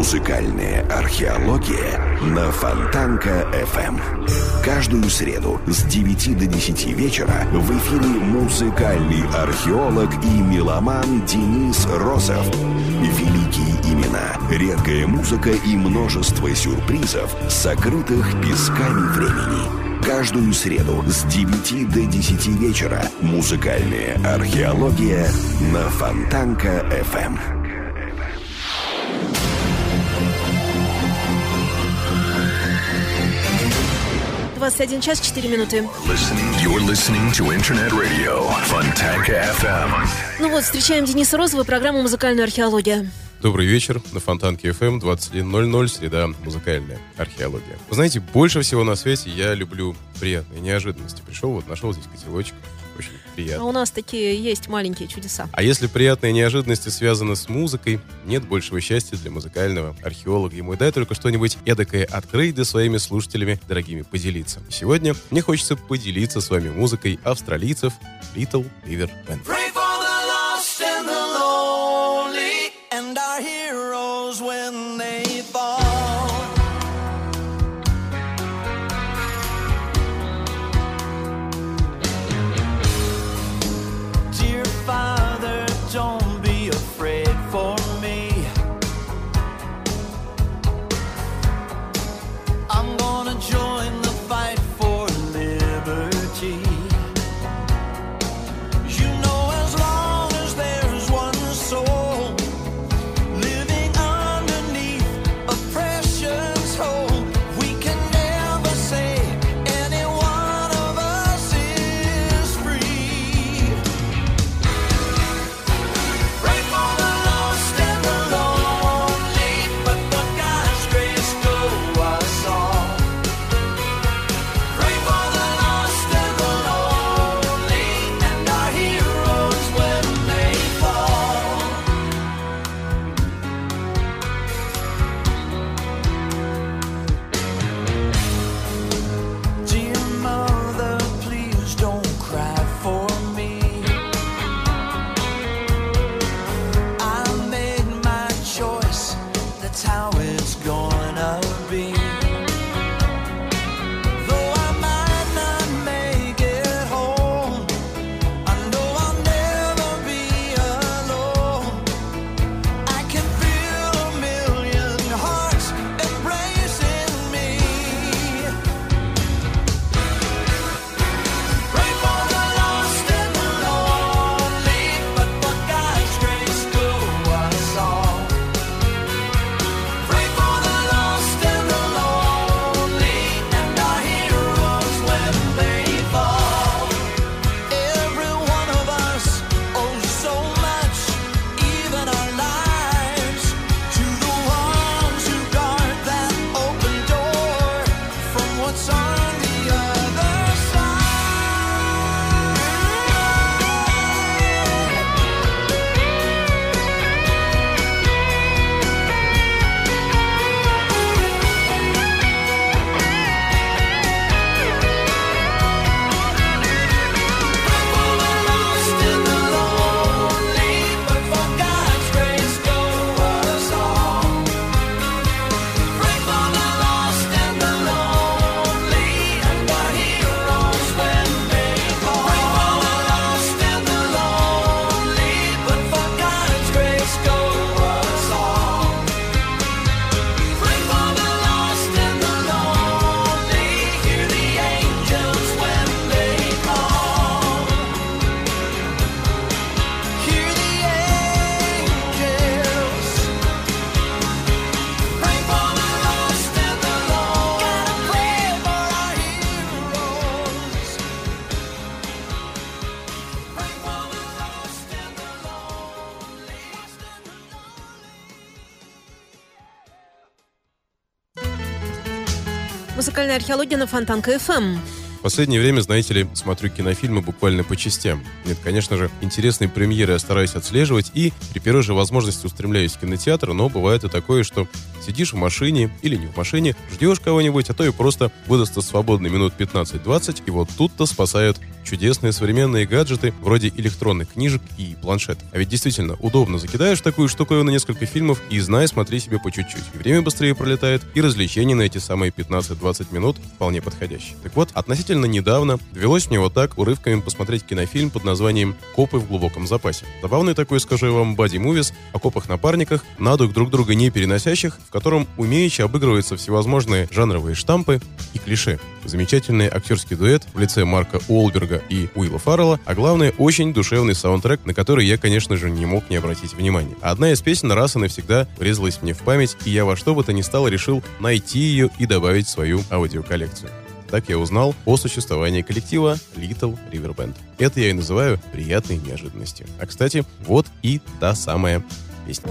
Музыкальная археология на Фонтанка FM. Каждую среду с 9 до 10 вечера в эфире музыкальный археолог и меломан Денис Розов. Великие имена, редкая музыка и множество сюрпризов, сокрытых песками времени. Каждую среду с 9 до 10 вечера музыкальная археология на Фонтанка 21 час 4 минуты. You're listening to Internet Radio Fontanka FM. Ну вот, встречаем Дениса Розова, программу «Музыкальная археология». Добрый вечер. На Фонтанке FM 21.00, среда, музыкальная археология. Вы знаете, больше всего на свете я люблю приятные неожиданности. Пришел, вот нашел здесь котелочек. Очень А приятно. у нас такие есть маленькие чудеса. А если приятные неожиданности связаны с музыкой, нет большего счастья для музыкального археолога. Ему и дай только что-нибудь эдакое открыть, да своими слушателями, дорогими, поделиться. Сегодня мне хочется поделиться с вами музыкой австралийцев Little River Band. Археология на Фонтанка ФМ. В последнее время, знаете ли, смотрю кинофильмы буквально по частям. Нет, конечно же, интересные премьеры я стараюсь отслеживать и при первой же возможности устремляюсь в кинотеатр, но бывает и такое, что сидишь в машине или не в машине, ждешь кого-нибудь, а то и просто выдастся свободный минут 15-20, и вот тут-то спасают чудесные современные гаджеты вроде электронных книжек и планшетов. А ведь действительно удобно закидаешь такую штуку на несколько фильмов и знай, смотри себе по чуть-чуть. Время быстрее пролетает, и развлечения на эти самые 15-20 минут вполне подходящие. Так вот, относительно недавно довелось мне вот так урывками посмотреть кинофильм под названием «Копы в глубоком запасе». Забавный такой, скажу я вам, боди-мувис о копах-напарниках, на дух друг друга не переносящих, в котором умеючи обыгрываются всевозможные жанровые штампы и клише. Замечательный актерский дуэт в лице Марка Уолберга и Уилла Фаррелла, а главное, очень душевный саундтрек, на который я, конечно же, не мог не обратить внимания. Одна из песен раз и навсегда врезалась мне в память, и я во что бы то ни стало решил найти ее и добавить в свою аудиоколлекцию. Так я узнал о существовании коллектива Little River Band. Это я и называю приятной неожиданностью. А, кстати, вот и та самая песня.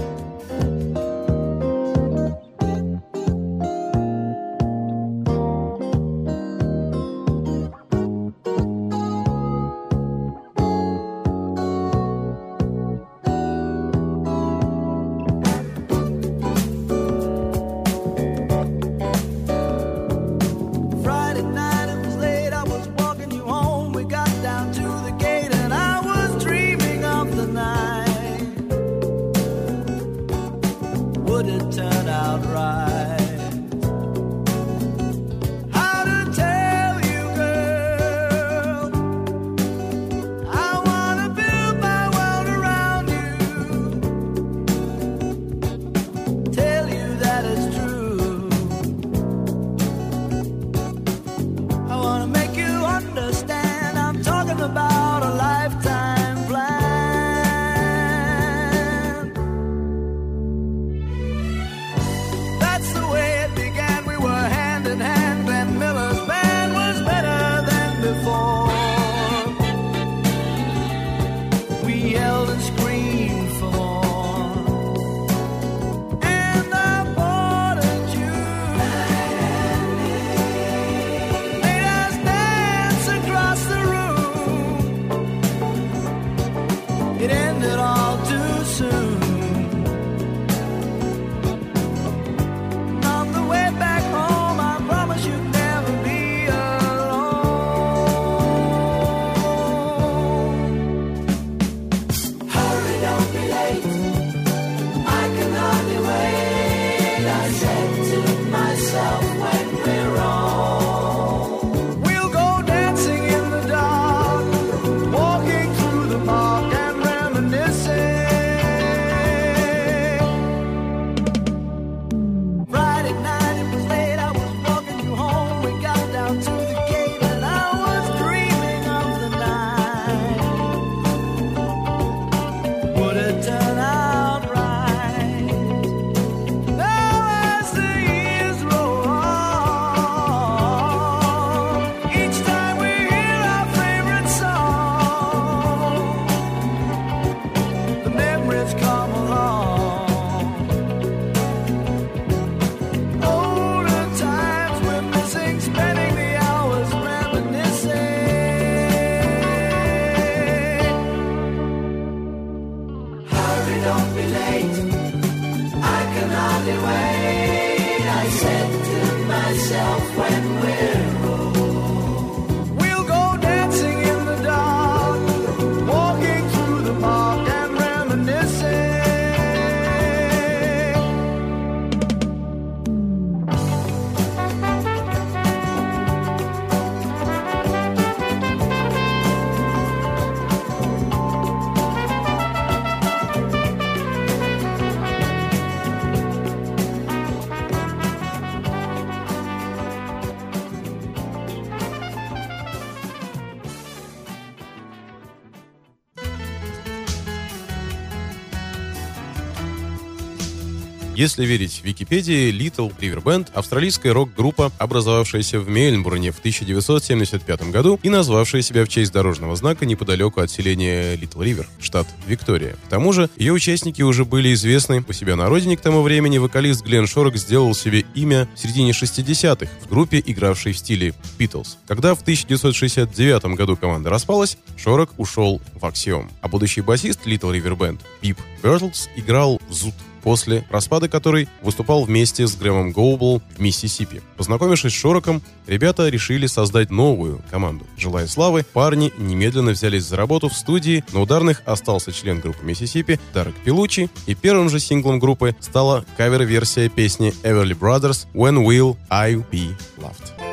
Если верить Википедии, Little River Band — австралийская рок-группа, образовавшаяся в Мельбурне в 1975 году и назвавшая себя в честь дорожного знака неподалеку от селения Little River, штат Виктория. К тому же, ее участники уже были известны у себя на родине к тому времени. Вокалист Глен Шорок сделал себе имя в середине 60-х в группе, игравшей в стиле Beatles. Когда в 1969 году команда распалась, Шорок ушел в Аксиом. А будущий басист Little River Band Пип Бертлс играл в Зуд после распада которой выступал вместе с Грэмом Гоубл в Миссисипи. Познакомившись с Шороком, ребята решили создать новую команду. Желая славы, парни немедленно взялись за работу в студии. На ударных остался член группы Миссисипи Дарек Пилучи, и первым же синглом группы стала кавер-версия песни Everly Brothers «When Will I Be Loved».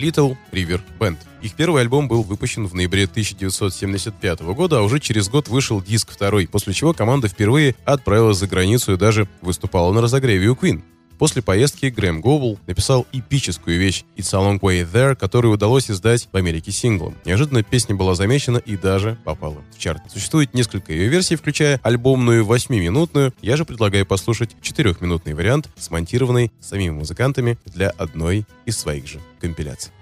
Little River Band. Их первый альбом был выпущен в ноябре 1975 года, а уже через год вышел диск второй, после чего команда впервые отправилась за границу и даже выступала на разогреве у Queen. После поездки Грэм Гобл написал эпическую вещь «It's a long way there», которую удалось издать в Америке синглом. Неожиданно песня была замечена и даже попала в чарт. Существует несколько ее версий, включая альбомную 8-минутную. Я же предлагаю послушать 4-минутный вариант, смонтированный самими музыкантами для одной из своих же компиляций.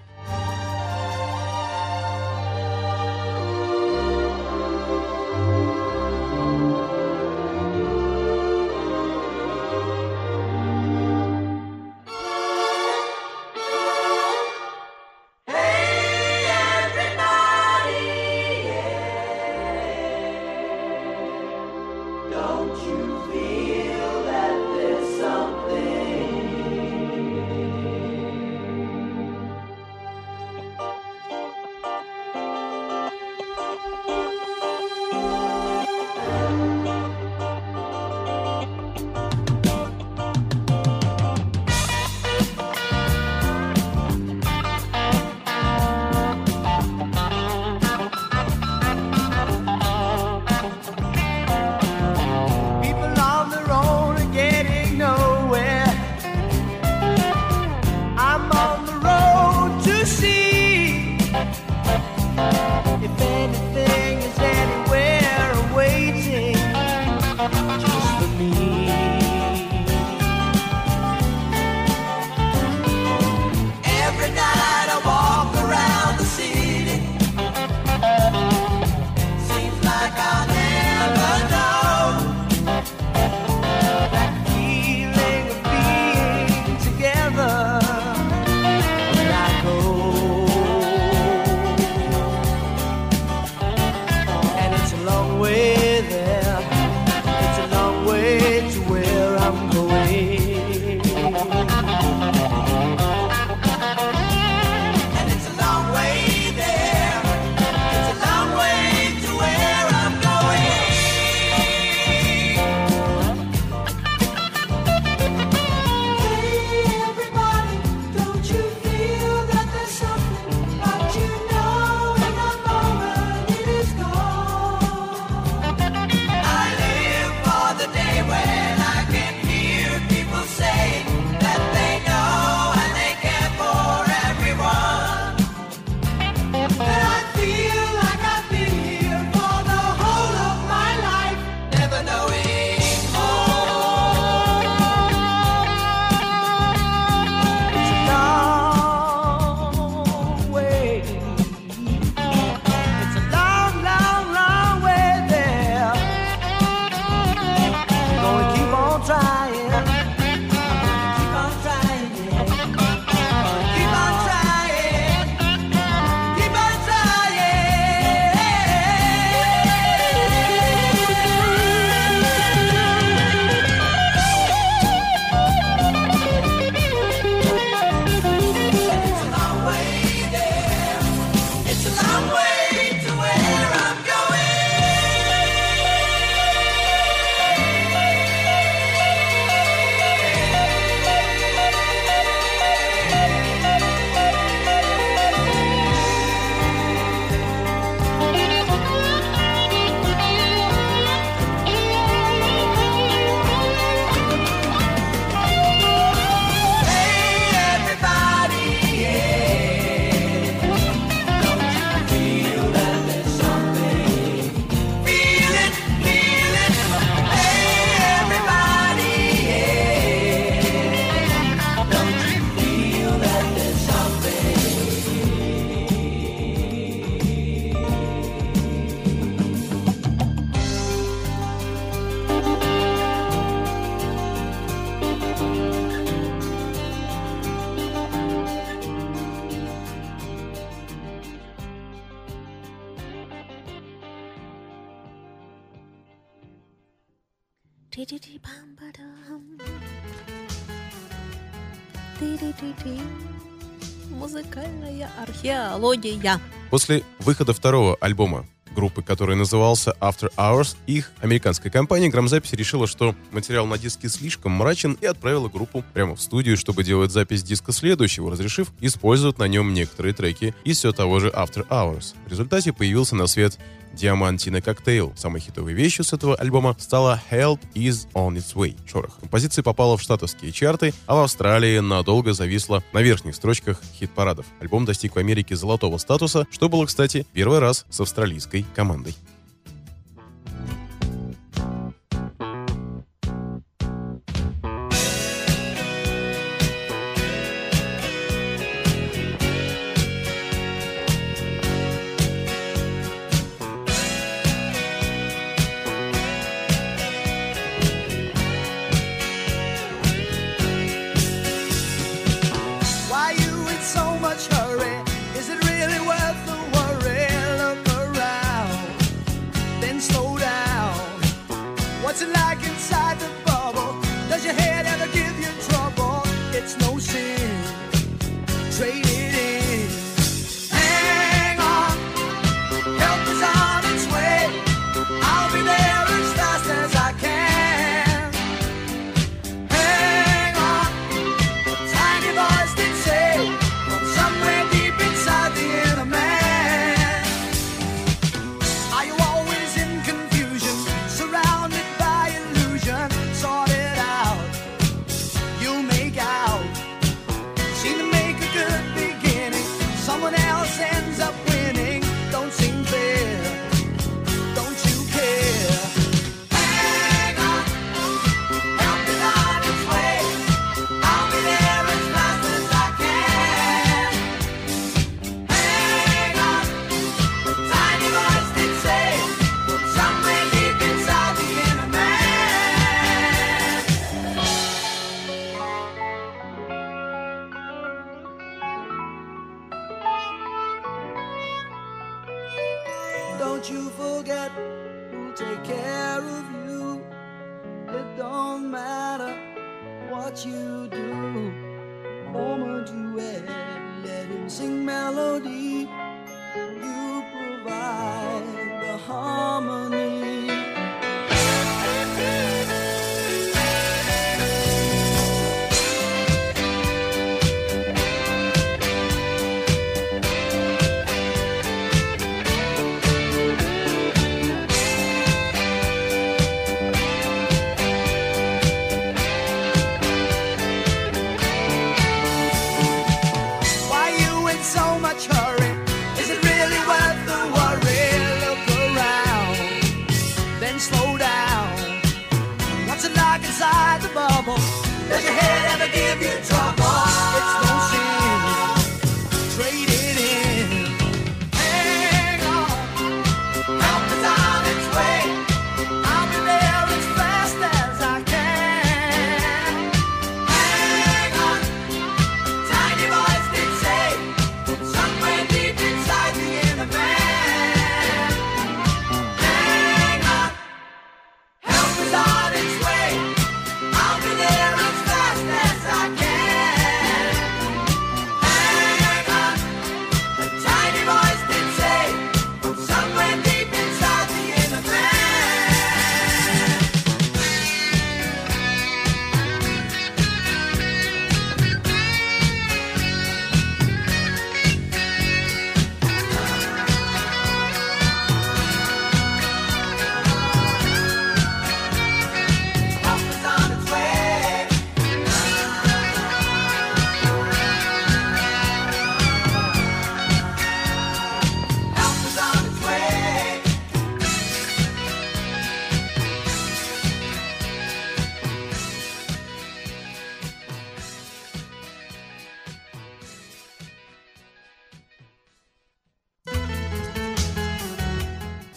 «Мелодия». После выхода второго альбома группы, который назывался After Hours, их американская компания «Грамзапись» решила, что материал на диске слишком мрачен и отправила группу прямо в студию, чтобы делать запись диска следующего, разрешив использовать на нем некоторые треки из все того же After Hours. В результате появился на свет Диамантина Коктейл. Самой хитовой вещью с этого альбома стала Help is on its way. Шорох. Композиция попала в штатовские чарты, а в Австралии надолго зависла на верхних строчках хит-парадов. Альбом достиг в Америке золотого статуса, что было, кстати, первый раз с австралийской командой.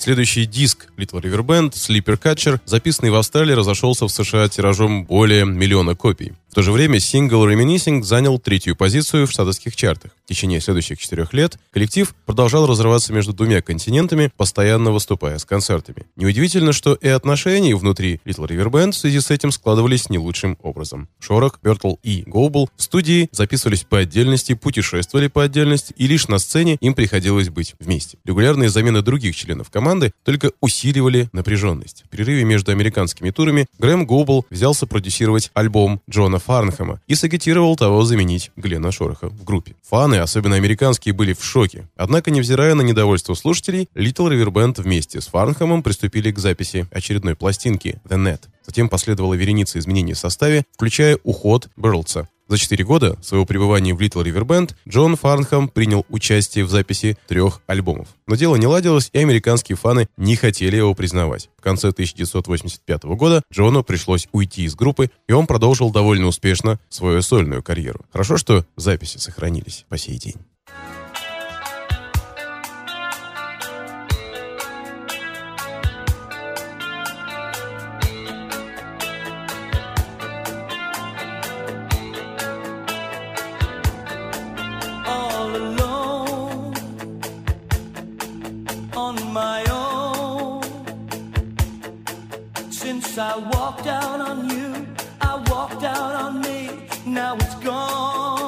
Следующий диск Little River Band, Sleeper Catcher, записанный в Австралии, разошелся в США тиражом более миллиона копий. В то же время сингл Reminiscing занял третью позицию в штатовских чартах. В течение следующих четырех лет коллектив продолжал разрываться между двумя континентами, постоянно выступая с концертами. Неудивительно, что и отношения внутри Little River Band в связи с этим складывались не лучшим образом. Шоррок, Бертлс и Гоубл в студии записывались по отдельности, путешествовали по отдельности, и лишь на сцене им приходилось быть вместе. Регулярные замены других членов команды только усиливали напряженность. В перерыве между американскими турами Грэм Гоубл взялся продюсировать альбом Джона Фарнхэма и сагитировал того заменить Глена Шоррока в группе. Фаны, особенно американские, были в шоке. Однако, невзирая на недовольство слушателей, Little River Band вместе с Фарнхэмом приступили к записи очередной пластинки The Net. Затем последовала вереница изменений в составе, включая уход Берлса. За четыре года своего пребывания в Little River Band Джон Фарнхэм принял участие в записи трех альбомов. Но дело не ладилось, и американские фаны не хотели его признавать. В конце 1985 года Джону пришлось уйти из группы, и он продолжил довольно успешно свою сольную карьеру. Хорошо, что записи сохранились по сей день. I walked out on you, I walked out on me. Now it's gone.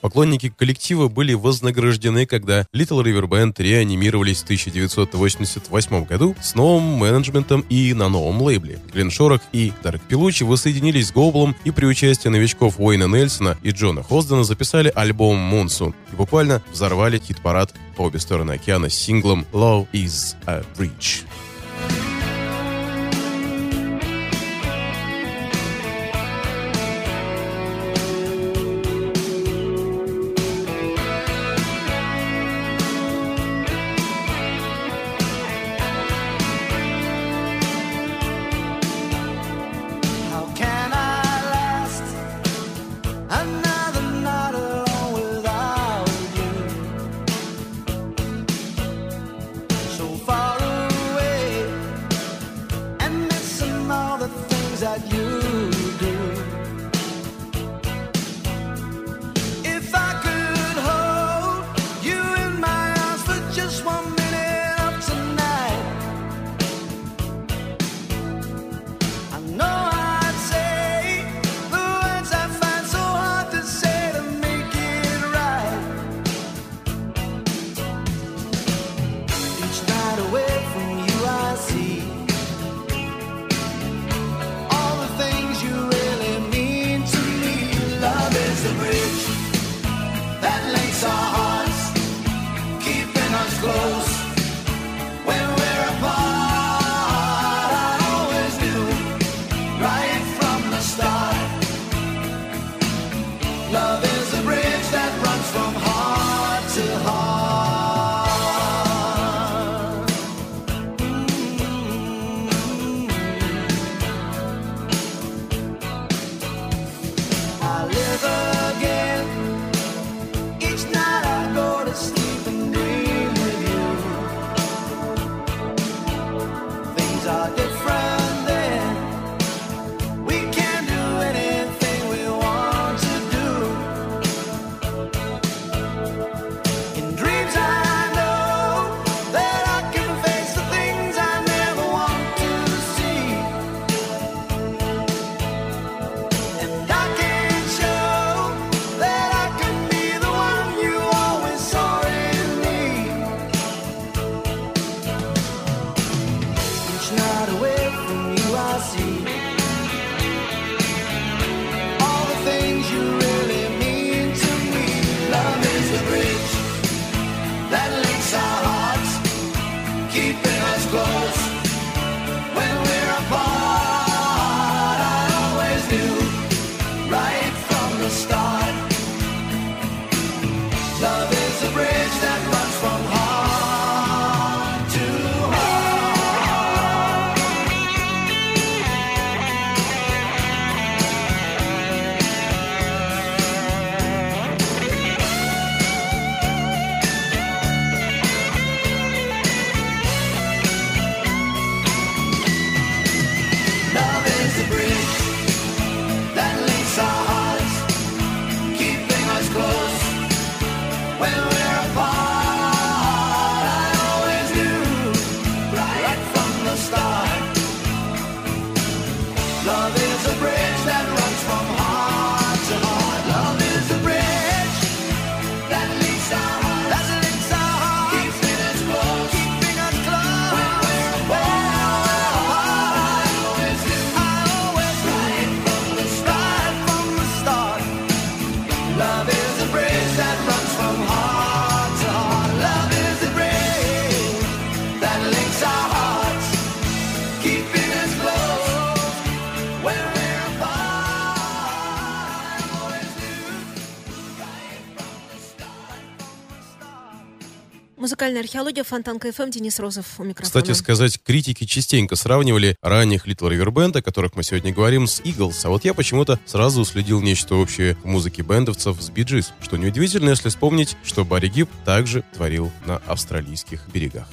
Поклонники коллектива были вознаграждены, когда Little River Band реанимировались в 1988 году с новым менеджментом и на новом лейбле. Глен Шорок и Дарк Пилучи воссоединились с Гоблом и при участии новичков Уэйна Нельсона и Джона Хоздена записали альбом «Монсун» и буквально взорвали хит-парад по обе стороны океана с синглом «Love is a Bridge». Музыкальная археология, Фонтанка FM, Денис Розов у микрофона. Кстати сказать, критики частенько сравнивали ранних Little River Band, о которых мы сегодня говорим, с Eagles, а вот я почему-то сразу уследил нечто общее в музыке бендовцев с Bee Gees, что неудивительно, если вспомнить, что Барри Гиб также творил на австралийских берегах.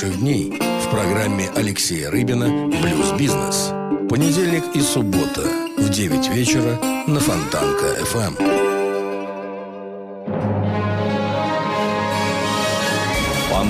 наших дней в программе Алексея Рыбина «Блюз-бизнес». Понедельник и суббота в 9 вечера на Фонтанка FM.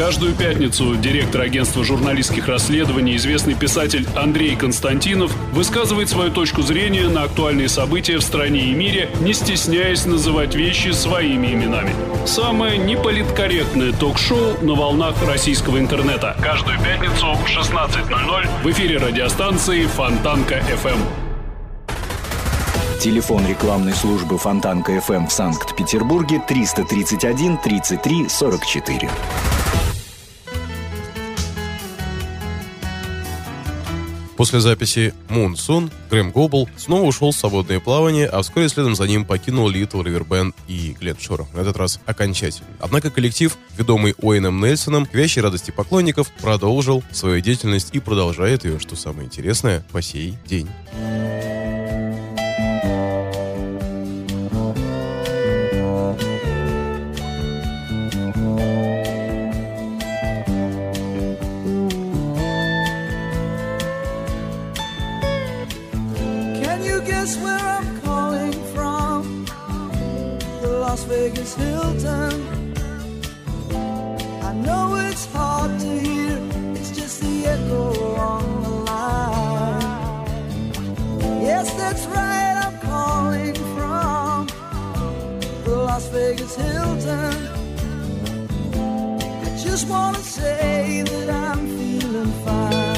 Каждую пятницу директор агентства журналистских расследований, известный писатель Андрей Константинов, высказывает свою точку зрения на актуальные события в стране и мире, не стесняясь называть вещи своими именами. Самое неполиткорректное ток-шоу на волнах российского интернета. Каждую пятницу в 16.00 в эфире радиостанции Фонтанка FM. Телефон рекламной службы Фонтанка FM в Санкт-Петербурге 331 33 44. После записи «Moon Soon» Грэм Гобл снова ушел в свободное плавание, а вскоре следом за ним покинул Литл Ривербенд и Глен Шор, на этот раз окончательно. Однако коллектив, ведомый Уэйном Нельсоном, к вящей радости поклонников, продолжил свою деятельность и продолжает ее, что самое интересное, по сей день. Las Vegas Hilton. I know it's hard to hear, it's just the echo on the line. Yes, that's right, I'm calling from the Las Vegas Hilton. I just want to say that I'm feeling fine.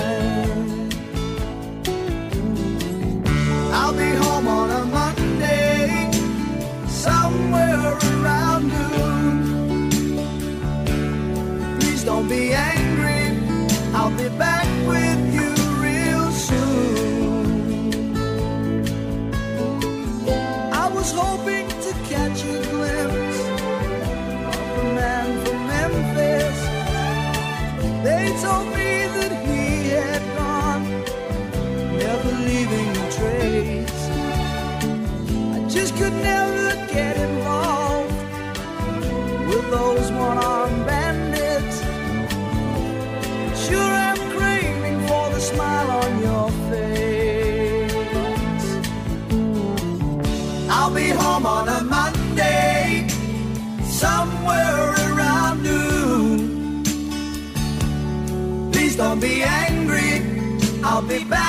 I'll be back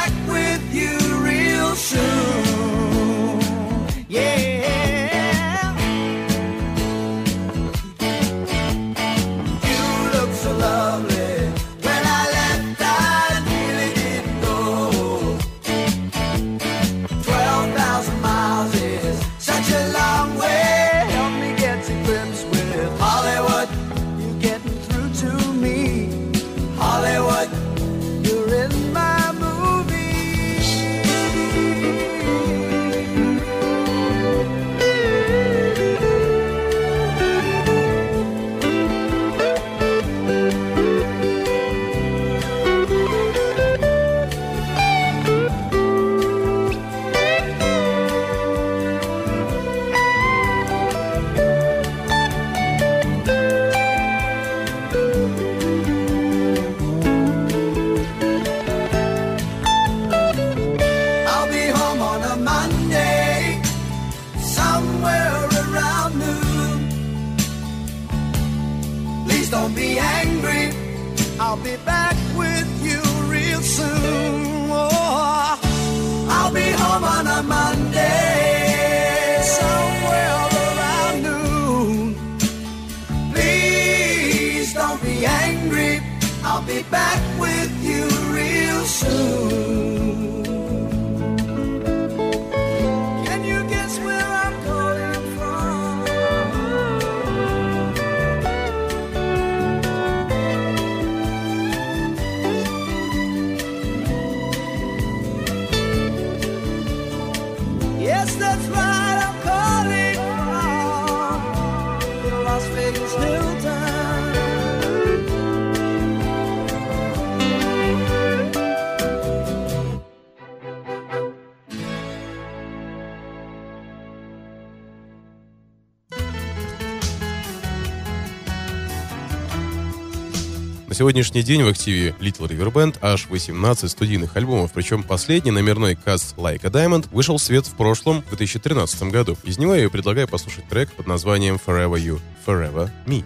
На сегодняшний день в активе Little River Band аж 18 студийных альбомов, причем последний номерной каст Like a Diamond вышел в свет в прошлом, в 2013 году. Из него я предлагаю послушать трек под названием Forever You, Forever Me.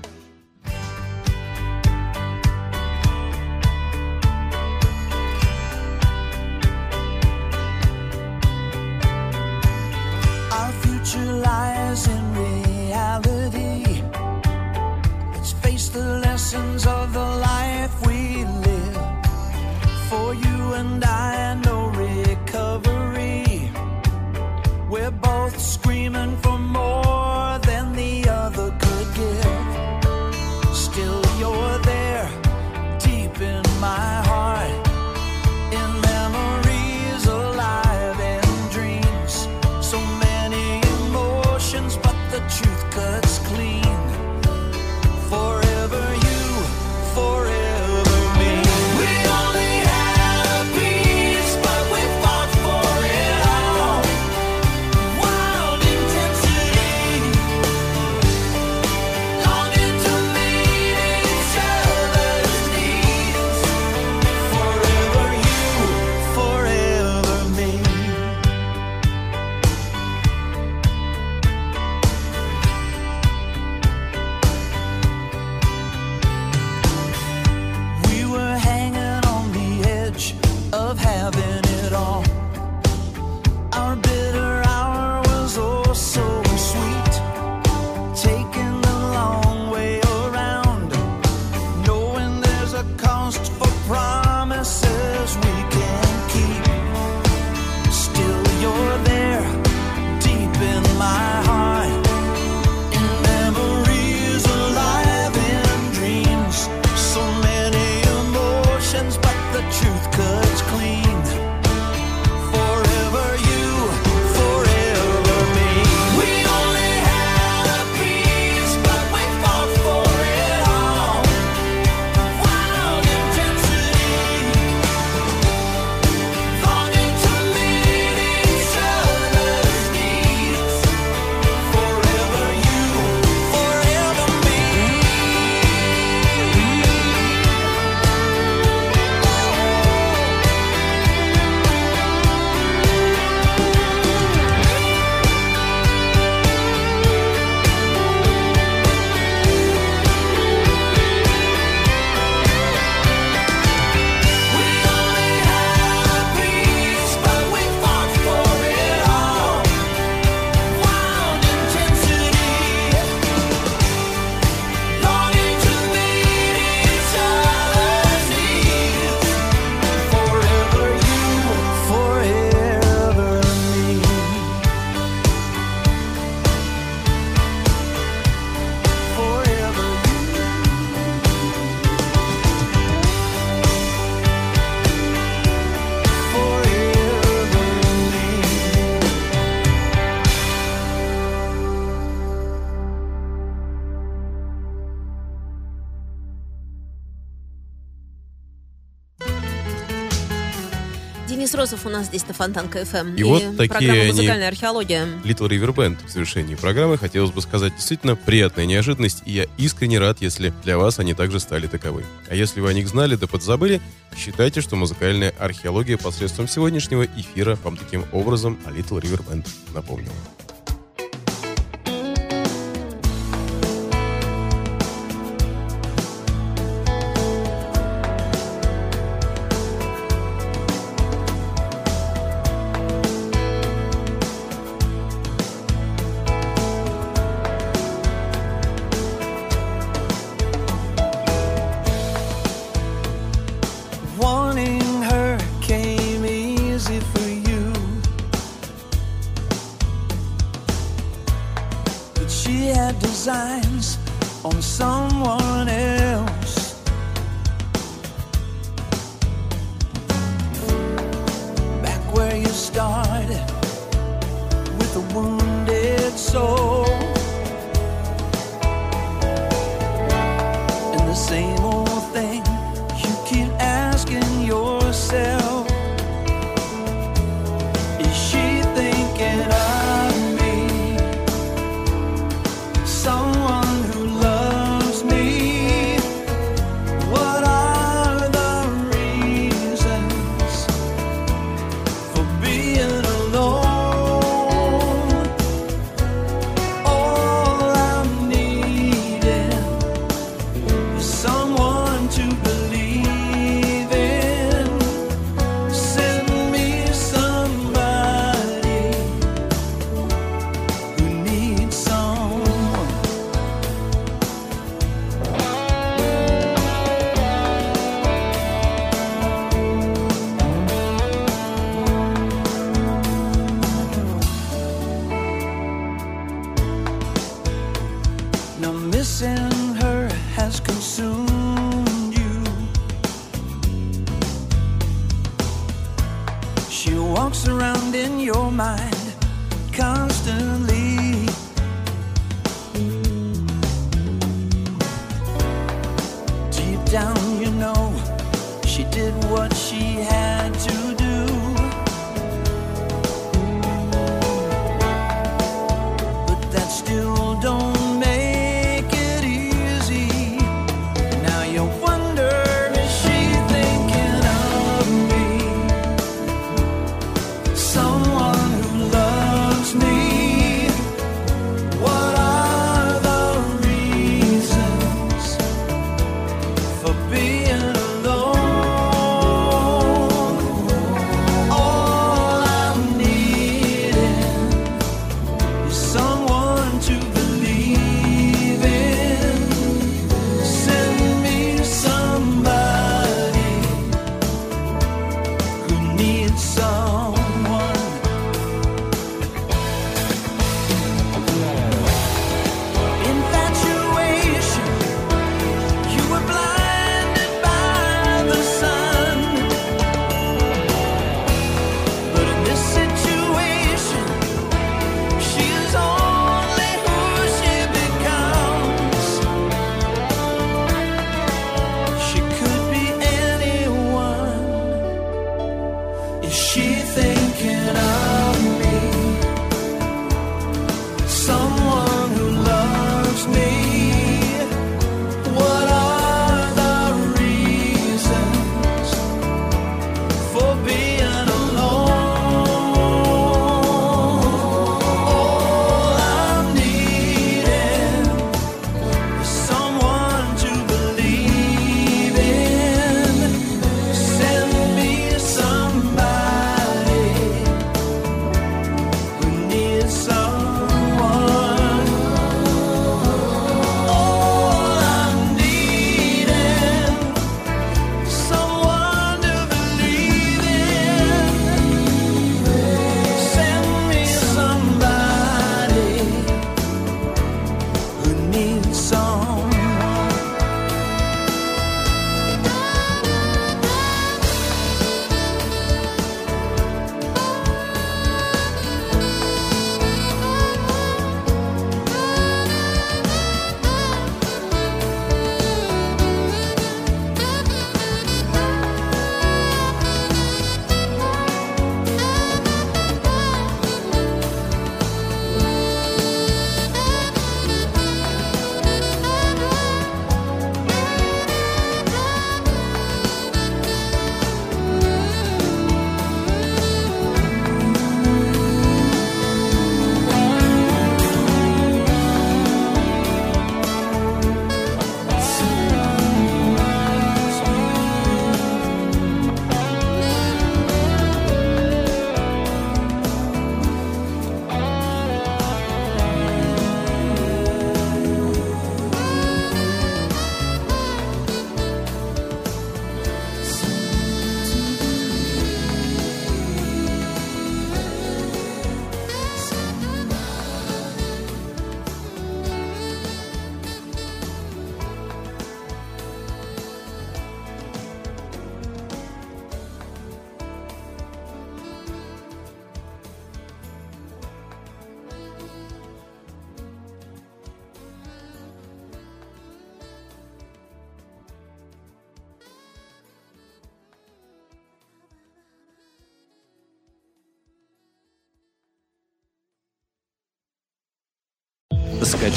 Денис Розов у нас здесь на Фонтанка FM И, и вот такие программа «Музыкальная они... археология». Little River Band в завершении программы. Хотелось бы сказать, действительно, приятная неожиданность. И я искренне рад, если для вас они также стали таковы. А если вы о них знали да подзабыли, считайте, что музыкальная археология посредством сегодняшнего эфира вам таким образом о Little River Band напомнила.